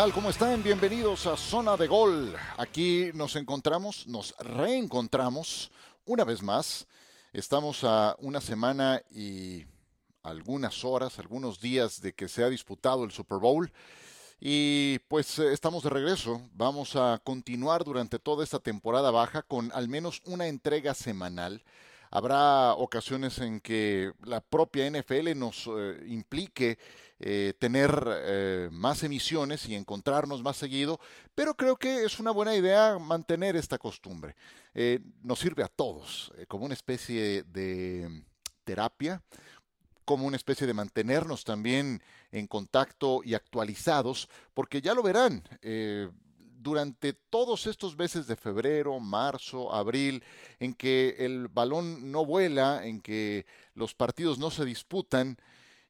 ¿Qué tal? ¿Cómo están? Bienvenidos a Zona de Gol. Aquí nos encontramos, nos reencontramos una vez más. Estamos a una semana y algunas horas, algunos días de que se ha disputado el Super Bowl. Y pues eh, estamos de regreso. Vamos a continuar durante toda esta temporada baja con al menos una entrega semanal. Habrá ocasiones en que la propia NFL nos eh, implique eh, tener eh, más emisiones y encontrarnos más seguido, pero creo que es una buena idea mantener esta costumbre. nos sirve a todos como una especie de terapia, como una especie de mantenernos también en contacto y actualizados, porque ya lo verán durante todos estos meses de febrero, marzo, abril, en que el balón no vuela, en que los partidos no se disputan,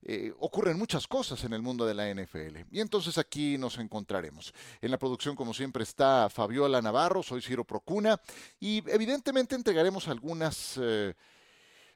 eh, ocurren muchas cosas en el mundo de la NFL. Y entonces aquí nos encontraremos. En la producción, como siempre, está Fabiola Navarro, soy Ciro Procuna, y evidentemente entregaremos algunas... Eh,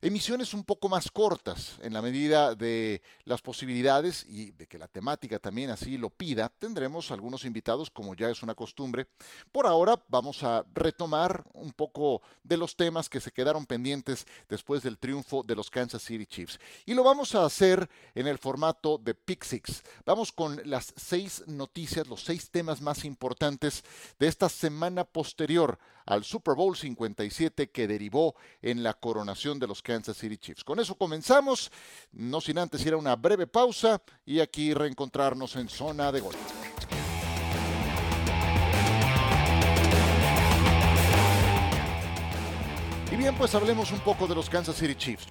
emisiones un poco más cortas en la medida de las posibilidades y de que la temática también así lo pida. Tendremos algunos invitados como ya es una costumbre. Por ahora vamos a retomar un poco de los temas que se quedaron pendientes después del triunfo de los Kansas City Chiefs. Y lo vamos a hacer en el formato de Pick Six. Vamos con las seis noticias, los seis temas más importantes de esta semana posterior al Super Bowl 57 que derivó en la coronación de los Kansas City Chiefs. Con eso comenzamos, no sin antes ir a una breve pausa y aquí reencontrarnos en zona de gol. Y bien, pues hablemos un poco de los Kansas City Chiefs.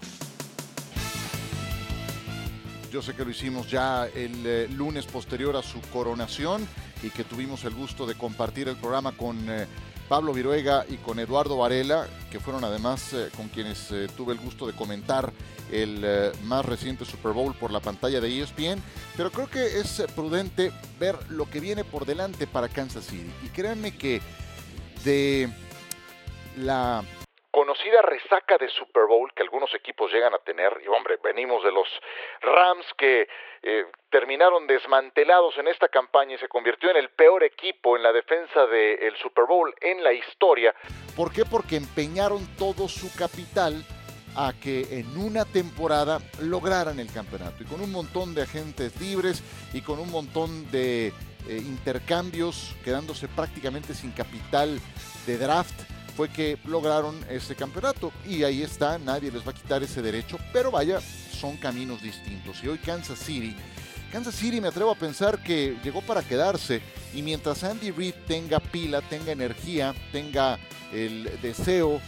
Yo sé que lo hicimos ya el eh, lunes posterior a su coronación y que tuvimos el gusto de compartir el programa con eh, Pablo Viruega y con Eduardo Varela, que fueron además eh, con quienes eh, tuve el gusto de comentar el eh, más reciente Super Bowl por la pantalla de ESPN, pero creo que es prudente ver lo que viene por delante para Kansas City. Y créanme que de la conocida resaca de Super Bowl que algunos equipos llegan a tener, y hombre, venimos de los Rams que eh, terminaron desmantelados en esta campaña y se convirtió en el peor equipo en la defensa del Super Bowl en la historia. ¿Por qué? Porque empeñaron todo su capital a que en una temporada lograran el campeonato y con un montón de agentes libres y con un montón de eh, intercambios quedándose prácticamente sin capital de draft fue que lograron ese campeonato. Y ahí está, nadie les va a quitar ese derecho, pero vaya, son caminos distintos. Y hoy Kansas City, Kansas City me atrevo a pensar que llegó para quedarse. Y mientras Andy Reid tenga pila, tenga energía, tenga el deseo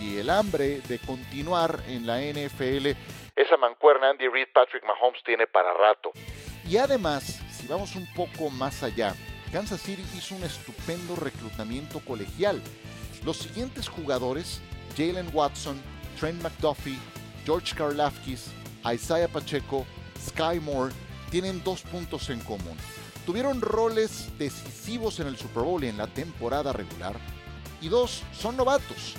y el hambre de continuar en la NFL, esa mancuerna Andy Reid, Patrick Mahomes tiene para rato. Y además, si vamos un poco más allá, Kansas City hizo un estupendo reclutamiento colegial. Los siguientes jugadores, Jalen Watson, Trent McDuffie, George Karlafkis, Isaiah Pacheco, Sky Moore, tienen dos puntos en común. Tuvieron roles decisivos en el Super Bowl y en la temporada regular, y dos son novatos,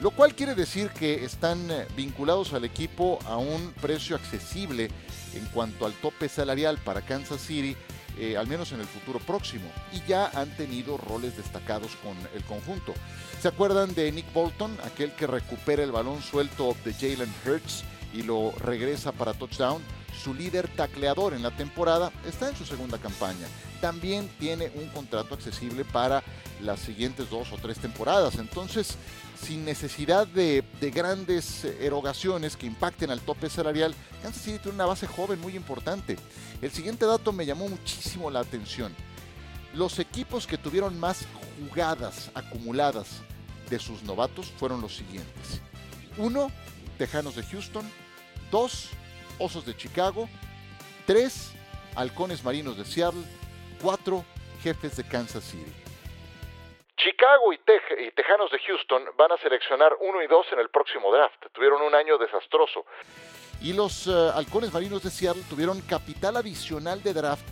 lo cual quiere decir que están eh, vinculados al equipo a un precio accesible en cuanto al tope salarial para Kansas City eh, al menos en el futuro próximo, y ya han tenido roles destacados con el conjunto. ¿Se acuerdan de Nick Bolton, aquel que recupera el balón suelto de Jalen Hurts y lo regresa para touchdown? Su líder tacleador en la temporada está en su segunda campaña. También tiene un contrato accesible para las siguientes dos o tres temporadas. Entonces, sin necesidad de, grandes erogaciones que impacten al tope salarial, Kansas City tiene una base joven muy importante. El siguiente dato me llamó muchísimo la atención. Los equipos que tuvieron más jugadas acumuladas de sus novatos fueron los siguientes. Uno, Tejanos de Houston. Dos, Osos de Chicago. Tres, Halcones Marinos de Seattle. Cuatro, Jefes de Kansas City. Chicago y, Tejanos de Houston van a seleccionar uno y dos en el próximo draft. Tuvieron un año desastroso. Y los eh, Halcones Marinos de Seattle tuvieron capital adicional de draft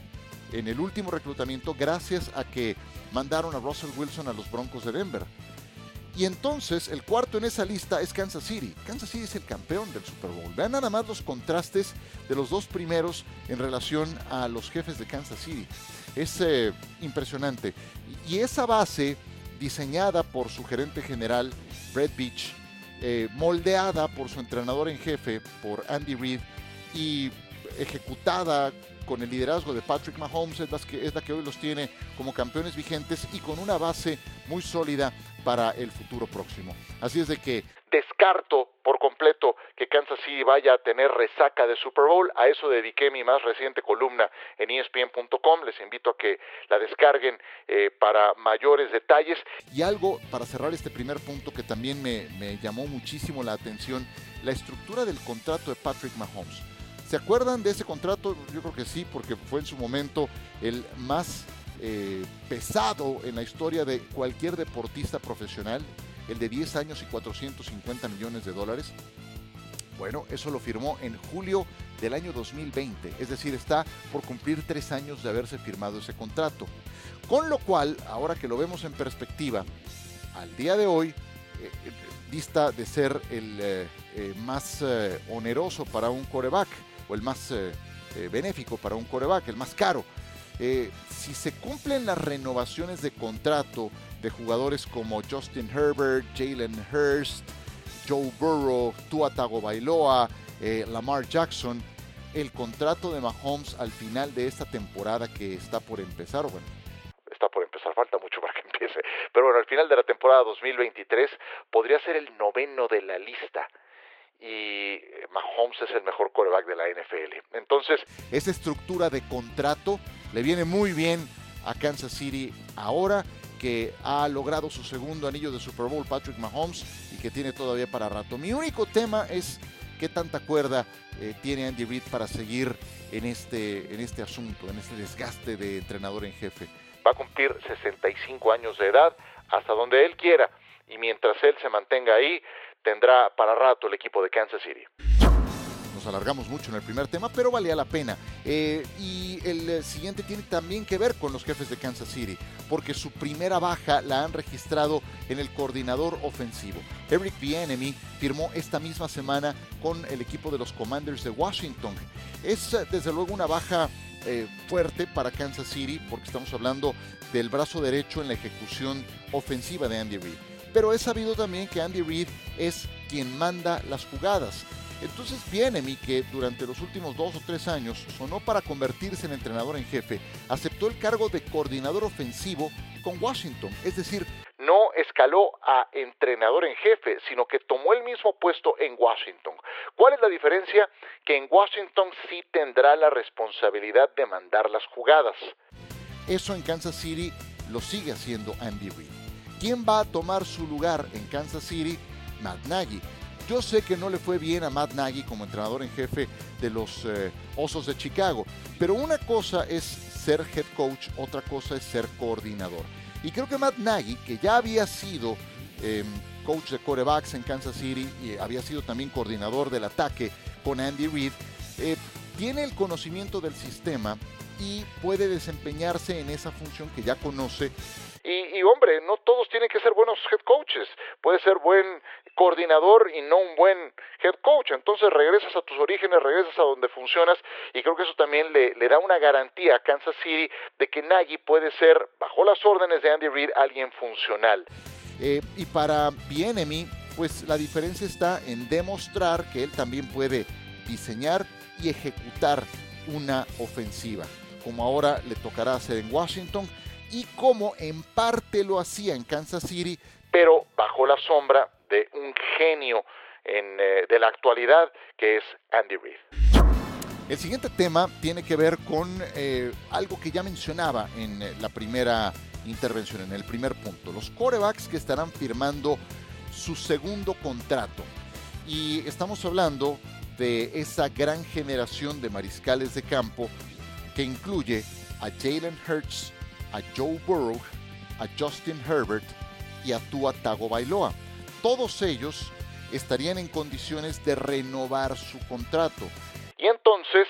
en el último reclutamiento gracias a que mandaron a Russell Wilson a los Broncos de Denver. Y entonces el cuarto en esa lista es Kansas City. Kansas City es el campeón del Super Bowl. Vean nada más los contrastes de los dos primeros en relación a los jefes de Kansas City. Es eh, impresionante. Y esa base diseñada por su gerente general, Brett Beach, eh, moldeada por su entrenador en jefe, por Andy Reid, y ejecutada con el liderazgo de Patrick Mahomes, es la, que, es la que hoy los tiene como campeones vigentes y con una base muy sólida para el futuro próximo. Así es de que descarto por completo que Kansas City vaya a tener resaca de Super Bowl. A eso dediqué mi más reciente columna en ESPN.com. Les invito a que la descarguen eh, para mayores detalles. Y algo para cerrar este primer punto que también me, llamó muchísimo la atención, la estructura del contrato de Patrick Mahomes. ¿Se acuerdan de ese contrato? Yo creo que sí, porque fue en su momento el más eh, pesado en la historia de cualquier deportista profesional, el de 10 años y 450 millones de dólares. Bueno, eso lo firmó en julio del año 2020, es decir, está por cumplir tres años de haberse firmado ese contrato. Con lo cual, ahora que lo vemos en perspectiva, al día de hoy, dista eh, de ser el eh, más oneroso para un coreback o el más benéfico para un coreback, el más caro. Eh, si se cumplen las renovaciones de contrato de jugadores como Justin Herbert, Jalen Hurst, Joe Burrow, Tua Tagovailoa, eh, Lamar Jackson, el contrato de Mahomes al final de esta temporada que está por empezar, bueno, está por empezar, falta mucho para que empiece, pero bueno, al final de la temporada 2023 podría ser el noveno de la lista. Y Mahomes es el mejor quarterback de la NFL. Entonces, esa estructura de contrato le viene muy bien a Kansas City ahora que ha logrado su segundo anillo de Super Bowl Patrick Mahomes y que tiene todavía para rato. Mi único tema es qué tanta cuerda eh, tiene Andy Reid para seguir en este, en este asunto, en este desgaste de entrenador en jefe. Va a cumplir 65 años de edad hasta donde él quiera y mientras él se mantenga ahí, tendrá para rato el equipo de Kansas City. Alargamos mucho en el primer tema, pero valía la pena. Eh, y el eh, siguiente tiene también que ver con los jefes de Kansas City, porque su primera baja la han registrado en el coordinador ofensivo. Eric Bieniemy firmó esta misma semana con el equipo de los Commanders de Washington. Es eh, desde luego una baja fuerte para Kansas City, porque estamos hablando del brazo derecho en la ejecución ofensiva de Andy Reid pero he sabido también que Andy Reid es quien manda las jugadas. Entonces mi que durante los últimos dos o tres años sonó para convertirse en entrenador en jefe, aceptó el cargo de coordinador ofensivo con Washington, es decir, no escaló a entrenador en jefe, sino que tomó el mismo puesto en Washington. ¿Cuál es la diferencia? Que en Washington sí tendrá la responsabilidad de mandar las jugadas. Eso en Kansas City lo sigue haciendo Andy Reid. ¿Quién va a tomar su lugar en Kansas City? Matt Nagy. Yo sé que no le fue bien a Matt Nagy como entrenador en jefe de los eh, Osos de Chicago, pero una cosa es ser head coach, otra cosa es ser coordinador. Y creo que Matt Nagy, que ya había sido em, coach de corebacks en Kansas City y había sido también coordinador del ataque con Andy Reid, eh, tiene el conocimiento del sistema y puede desempeñarse en esa función que ya conoce y, hombre, no todos tienen que ser buenos head coaches. Puede ser buen coordinador y no un buen head coach. Entonces regresas a tus orígenes, regresas a donde funcionas y creo que eso también le, le da una garantía a Kansas City de que Nagy puede ser, bajo las órdenes de Andy Reid, alguien funcional. Eh, y para Bienemy, pues la diferencia está en demostrar que él también puede diseñar y ejecutar una ofensiva, como ahora le tocará hacer en Washington y como en parte lo hacía en Kansas City, pero bajo la sombra de un genio eh, de la actualidad que es Andy Reid. El siguiente tema tiene que ver con eh, algo que ya mencionaba en eh, la primera intervención, en el primer punto. Los corebacks que estarán firmando su segundo contrato. Y estamos hablando de esa gran generación de mariscales de campo que incluye a Jalen Hurts, a Joe Burrow, a Justin Herbert y a Tua Tagovailoa. Todos ellos estarían en condiciones de renovar su contrato. Y entonces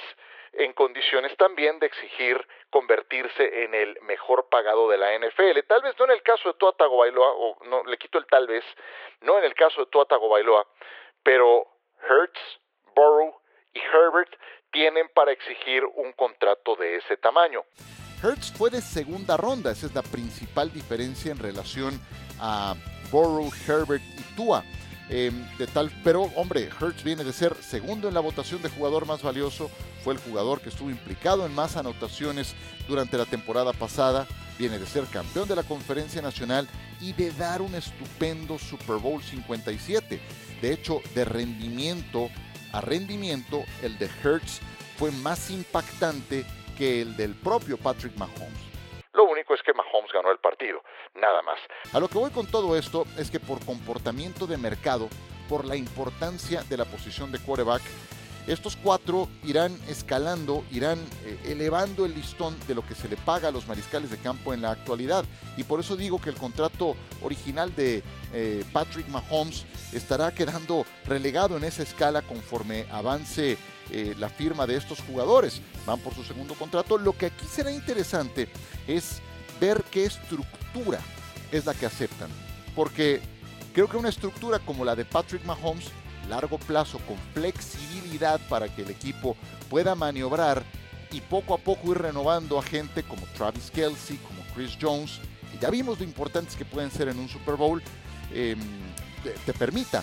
en condiciones también de exigir convertirse en el mejor pagado de la NFL. Tal vez no en el caso de Tua Tagovailoa, o no, le quito el tal vez, no en el caso de Tua Tagovailoa, pero Hertz, Burrow y Herbert tienen para exigir un contrato de ese tamaño. Hertz fue de segunda ronda, esa es la principal diferencia en relación a Burrow, Herbert y Tua. Em, pero hombre, Hertz viene de ser segundo en la votación de jugador más valioso, fue el jugador que estuvo implicado en más anotaciones durante la temporada pasada, viene de ser campeón de la conferencia nacional y de dar un estupendo Super Bowl 57. De hecho, de rendimiento a rendimiento, el de Hertz fue más impactante que el del propio Patrick Mahomes. Lo único es que Mahomes ganó el partido, nada más. A lo que voy con todo esto es que por comportamiento de mercado, por la importancia de la posición de quarterback, estos cuatro irán escalando, irán eh, elevando el listón de lo que se le paga a los mariscales de campo en la actualidad. Y por eso digo que el contrato original de eh, Patrick Mahomes estará quedando relegado en esa escala conforme avance eh, la firma de estos jugadores. Van por su segundo contrato. Lo que aquí será interesante es ver qué estructura es la que aceptan. Porque creo que una estructura como la de Patrick Mahomes, largo plazo, con flexibilidad para que el equipo pueda maniobrar y poco a poco ir renovando a gente como Travis Kelsey, como Chris Jones, y ya vimos lo importantes que pueden ser en un Super Bowl, em, te permita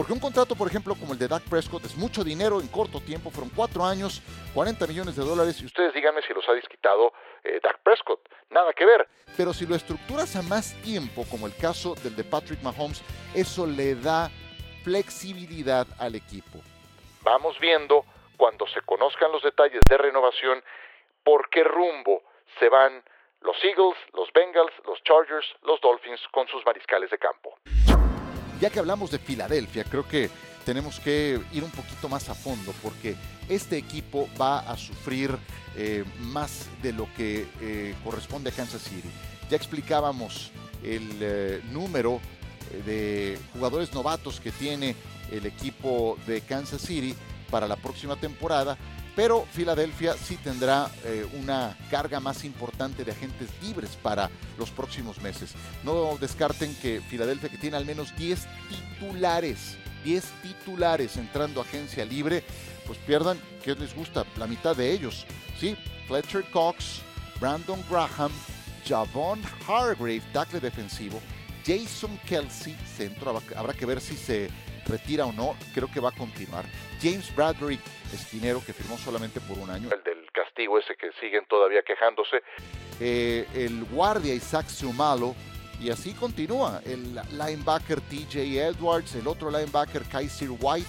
porque un contrato, por ejemplo, como el de Dak Prescott es mucho dinero en corto tiempo, fueron cuatro años, 40 millones de dólares. Y ustedes díganme si los ha desquitado eh, Dak Prescott. Nada que ver. Pero si lo estructuras a más tiempo, como el caso del de Patrick Mahomes, eso le da flexibilidad al equipo. Vamos viendo, cuando se conozcan los detalles de renovación, por qué rumbo se van los Eagles, los Bengals, los Chargers, los Dolphins con sus mariscales de campo. Ya que hablamos de Filadelfia, creo que tenemos que ir un poquito más a fondo porque este equipo va a sufrir eh, más de lo que eh, corresponde a Kansas City. Ya explicábamos el eh, número de jugadores novatos que tiene el equipo de Kansas City para la próxima temporada pero Filadelfia sí tendrá eh, una carga más importante de agentes libres para los próximos meses. No descarten que Filadelfia, que tiene al menos 10 titulares, 10 titulares entrando agencia libre, pues pierdan, ¿qué les gusta? La mitad de ellos. Sí, Fletcher Cox, Brandon Graham, Javon Hargrave, tackle defensivo, Jason Kelsey, centro, habrá que ver si se retira o no, creo que va a continuar. James Bradbury, esquinero que firmó solamente por un año. El del castigo ese que siguen todavía quejándose. Eh, el guardia Isaac Sumalo, y así continúa. El linebacker TJ Edwards, el otro linebacker Kaiser White,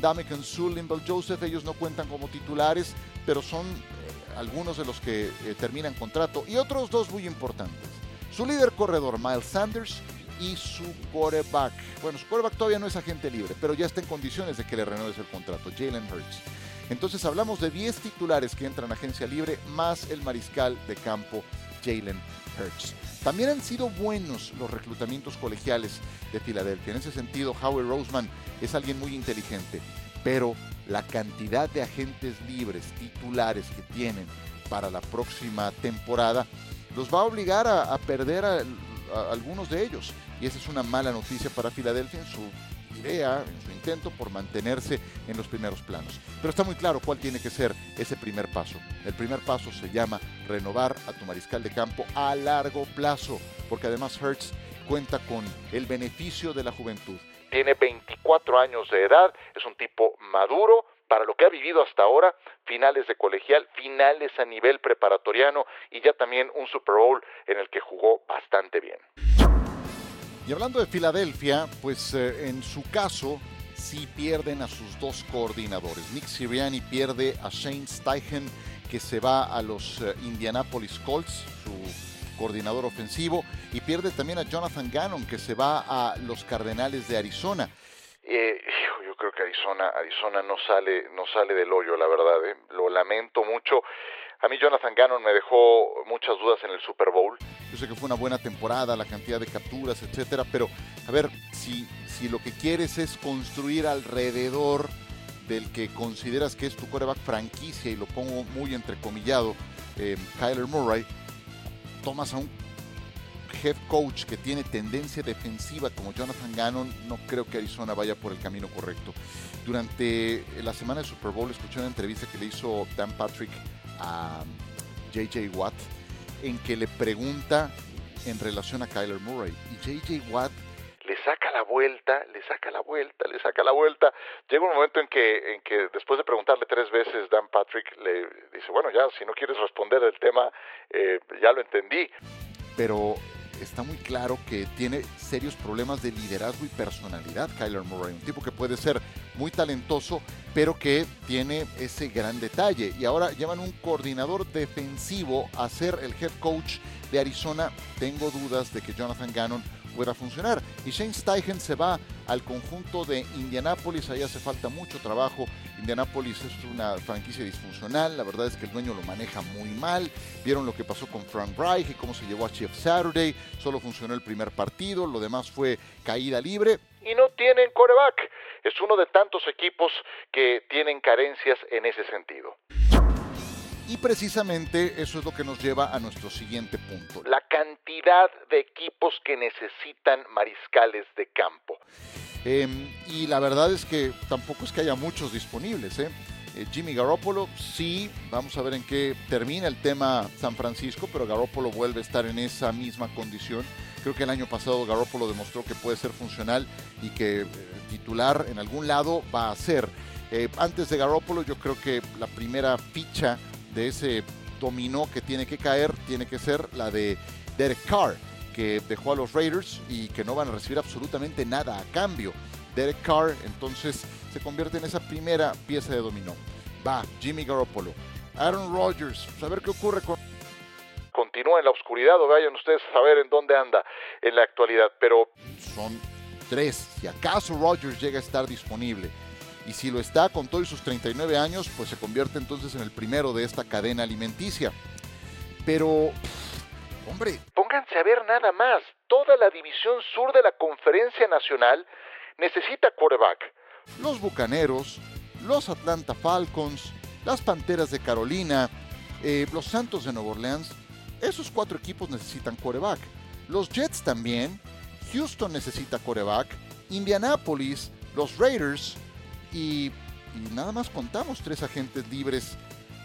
Damekan Sullivan, Joseph, ellos no cuentan como titulares, pero son eh, algunos de los que eh, terminan contrato. Y otros dos muy importantes. Su líder corredor, Miles Sanders, y su quarterback. Bueno, su quarterback todavía no es agente libre, pero ya está en condiciones de que le renueves el contrato, Jalen Hurts. Entonces hablamos de 10 titulares que entran a agencia libre, más el mariscal de campo, Jalen Hurts. También han sido buenos los reclutamientos colegiales de Filadelfia. En ese sentido, Howard Roseman es alguien muy inteligente, pero la cantidad de agentes libres titulares que tienen para la próxima temporada los va a obligar a, perder a algunos de ellos. Y esa es una mala noticia para Filadelfia en su idea, en su intento por mantenerse en los primeros planos. Pero está muy claro cuál tiene que ser ese primer paso. El primer paso se llama renovar a tu mariscal de campo a largo plazo, porque además Hertz cuenta con el beneficio de la juventud. Tiene 24 años de edad, es un tipo maduro, para lo que ha vivido hasta ahora, finales de colegial, finales a nivel preparatoriano y ya también un Super Bowl en el que jugó bastante bien. Y hablando de Filadelfia, pues eh, en su caso sí pierden a sus dos coordinadores. Nick Sirianni pierde a Shane Steichen que se va a los eh, Indianapolis Colts, su coordinador ofensivo, y pierde también a Jonathan Gannon que se va a los Cardenales de Arizona. Eh, creo que Arizona, Arizona no sale, no sale del hoyo, la verdad. ¿eh? Lo lamento mucho. A mí Jonathan Gannon me dejó muchas dudas en el Super Bowl. Yo sé que fue una buena temporada, la cantidad de capturas, etcétera, pero a ver, si, si lo que quieres es construir alrededor del que consideras que es tu coreback franquicia, y lo pongo muy entrecomillado, eh, Kyler Murray, tomas a un head coach que tiene tendencia defensiva como Jonathan Gannon, no creo que Arizona vaya por el camino correcto. Durante la semana de Super Bowl escuché una entrevista que le hizo Dan Patrick a JJ Watt, en que le pregunta en relación a Kyler Murray. Y JJ Watt le saca la vuelta, le saca la vuelta, le saca la vuelta. Llega un momento en que, en que después de preguntarle tres veces, Dan Patrick le dice, bueno, ya, si no quieres responder el tema, eh, ya lo entendí. Pero está muy claro que tiene serios problemas de liderazgo y personalidad Kyler Murray, un tipo que puede ser muy talentoso, pero que tiene ese gran detalle. Y ahora llevan un coordinador defensivo a ser el head coach de Arizona. Tengo dudas de que Jonathan Gannon pueda funcionar. Y Shane Steichen se va al conjunto de Indianapolis, ahí hace falta mucho trabajo. Indianapolis es una franquicia disfuncional, la verdad es que el dueño lo maneja muy mal. Vieron lo que pasó con Frank Reich y cómo se llevó a Chief Saturday, solo funcionó el primer partido, lo demás fue caída libre. Y no tienen coreback. Es uno de tantos equipos que tienen carencias en ese sentido. Y precisamente eso es lo que nos lleva a nuestro siguiente punto, la cantidad de equipos que necesitan mariscales de campo. Em, y la verdad es que tampoco es que haya muchos disponibles. ¿eh? Eh, Jimmy Garoppolo, sí, vamos a ver en qué termina el tema San Francisco, pero Garoppolo vuelve a estar en esa misma condición. Creo que el año pasado Garoppolo demostró que puede ser funcional y que eh, titular en algún lado va a ser. antes de Garoppolo, yo creo que la primera ficha de ese dominó que tiene que caer tiene que ser la de Derek Carr, que dejó a los Raiders y que no van a recibir absolutamente nada a cambio. Derek Carr entonces se convierte en esa primera pieza de dominó. Va, Jimmy Garoppolo. Aaron Rodgers, a ver qué ocurre con... Continúa en la oscuridad o vayan ustedes a saber en dónde anda en la actualidad, pero... Son tres, si acaso Rodgers llega a estar disponible y si lo está con todos sus 39 años, pues se convierte entonces en el primero de esta cadena alimenticia. Pero, hombre, pónganse a ver nada más. Toda la división sur de la Conferencia Nacional necesita quarterback. Los Bucaneros, los Atlanta Falcons, las Panteras de Carolina, eh, los Santos de Nueva Orleans, esos cuatro equipos necesitan quarterback. Los Jets también, Houston necesita quarterback, Indianapolis, los Raiders, y, nada más contamos tres agentes libres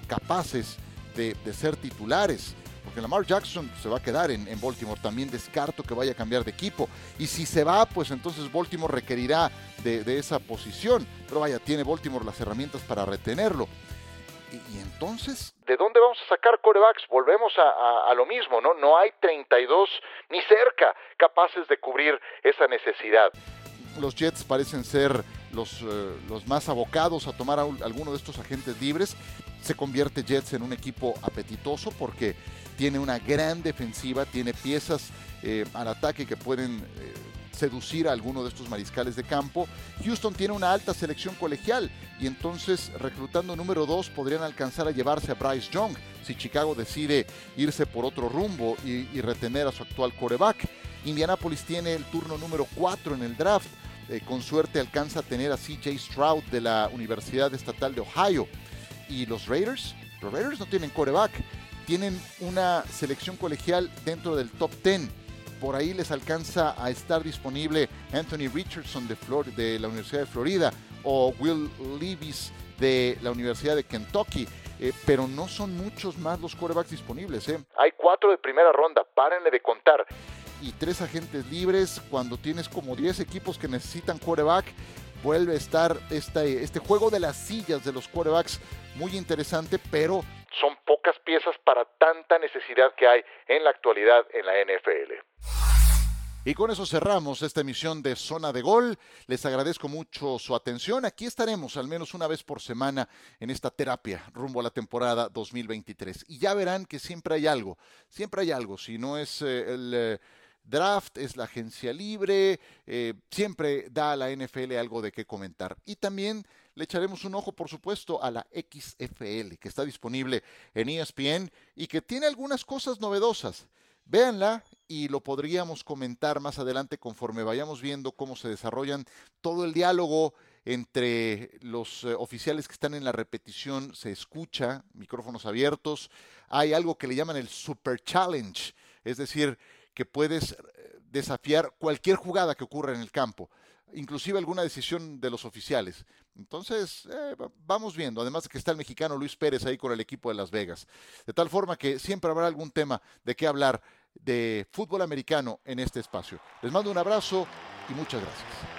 capaces de, ser titulares. Porque Lamar Jackson se va a quedar en, Baltimore. También descarto que vaya a cambiar de equipo. Y si se va, pues entonces Baltimore requerirá de, esa posición. Pero vaya, tiene Baltimore las herramientas para retenerlo. Y, entonces, ¿de dónde vamos a sacar corebacks? Volvemos a, a, lo mismo, ¿no? No hay 32 ni cerca capaces de cubrir esa necesidad. Los Jets parecen ser los, eh, los más abocados a tomar a alguno de estos agentes libres. Se convierte Jets en un equipo apetitoso porque tiene una gran defensiva, tiene piezas eh, al ataque que pueden eh, seducir a alguno de estos mariscales de campo. Houston tiene una alta selección colegial y entonces reclutando número 2 podrían alcanzar a llevarse a Bryce Young si Chicago decide irse por otro rumbo y, y retener a su actual coreback. Indianapolis tiene el turno número 4 en el draft eh, con suerte alcanza a tener a CJ Stroud de la Universidad Estatal de Ohio. Y los Raiders, los Raiders no tienen coreback, tienen una selección colegial dentro del top 10. Por ahí les alcanza a estar disponible Anthony Richardson de, de la Universidad de Florida o Will Levis de la Universidad de Kentucky. Eh, pero no son muchos más los corebacks disponibles. ¿eh? Hay cuatro de primera ronda, párenle de contar y tres agentes libres, cuando tienes como 10 equipos que necesitan quarterback, vuelve a estar este, este juego de las sillas de los quarterbacks muy interesante, pero son pocas piezas para tanta necesidad que hay en la actualidad en la NFL. Y con eso cerramos esta emisión de Zona de Gol. Les agradezco mucho su atención. Aquí estaremos al menos una vez por semana en esta terapia rumbo a la temporada 2023. Y ya verán que siempre hay algo, siempre hay algo. Si no es eh, el... Eh, draft, es la agencia libre, eh, siempre da a la NFL algo de qué comentar. Y también le echaremos un ojo, por supuesto, a la XFL, que está disponible en ESPN y que tiene algunas cosas novedosas. Véanla y lo podríamos comentar más adelante conforme vayamos viendo cómo se desarrollan todo el diálogo entre los eh, oficiales que están en la repetición se escucha, micrófonos abiertos. Hay algo que le llaman el Super Challenge, es decir, que puedes eh, desafiar cualquier jugada que ocurra en el campo, inclusive alguna decisión de los oficiales. Entonces, eh, vamos viendo, además de que está el mexicano Luis Pérez ahí con el equipo de Las Vegas. De tal forma que siempre habrá algún tema de qué hablar de fútbol americano en este espacio. Les mando un abrazo y muchas gracias.